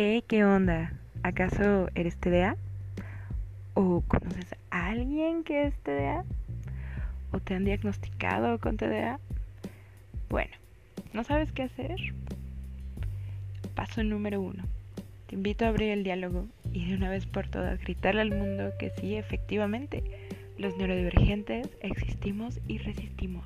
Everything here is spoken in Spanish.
Eh, ¿qué onda? ¿Acaso eres TDA? ¿O conoces a alguien que es TDA? ¿O te han diagnosticado con TDA? Bueno, ¿no sabes qué hacer? Paso número uno. Te invito a abrir el diálogo y de una vez por todas gritarle al mundo que sí, efectivamente, los neurodivergentes existimos y resistimos.